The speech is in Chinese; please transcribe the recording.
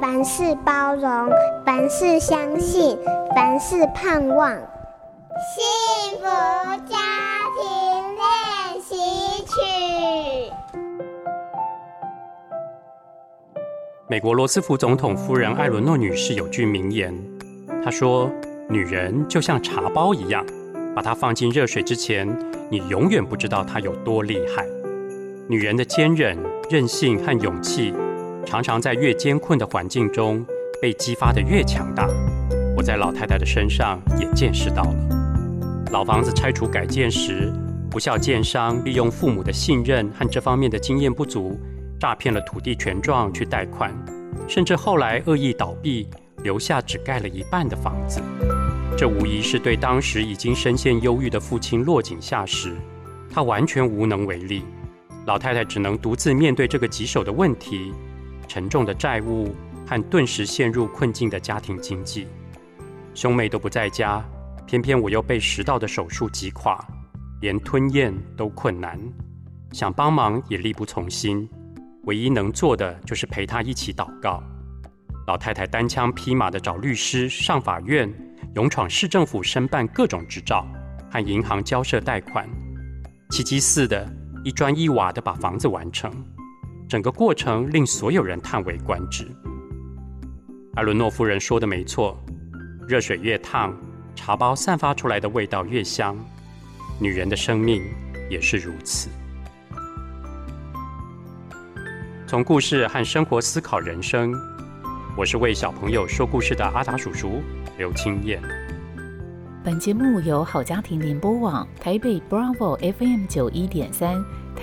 凡事包容，凡事相信，凡事盼望。幸福家庭练习曲。美国罗斯福总统夫人艾伦诺女士有句名言，她说：“女人就像茶包一样，把它放进热水之前，你永远不知道它有多厉害。”女人的坚韧、韧性和勇气，常常在越艰困的环境中被激发得越强大。我在老太太的身上也见识到了。老房子拆除改建时，不肖建商利用父母的信任和这方面的经验不足，诈骗了土地权状去贷款，甚至后来恶意倒闭，留下只盖了一半的房子。这无疑是对当时已经深陷忧郁的父亲落井下石，他完全无能为力。老太太只能独自面对这个棘手的问题，沉重的债务和顿时陷入困境的家庭经济。兄妹都不在家，偏偏我又被食道的手术击垮，连吞咽都困难，想帮忙也力不从心。唯一能做的就是陪他一起祷告。老太太单枪匹马的找律师、上法院，勇闯市政府申办各种执照，和银行交涉贷款，奇迹似的。一砖一瓦的把房子完成，整个过程令所有人叹为观止。艾伦诺夫人说的没错，热水越烫，茶包散发出来的味道越香。女人的生命也是如此。从故事和生活思考人生，我是为小朋友说故事的阿达叔叔刘清燕。本节目由好家庭联播网台北 Bravo FM 九一点三、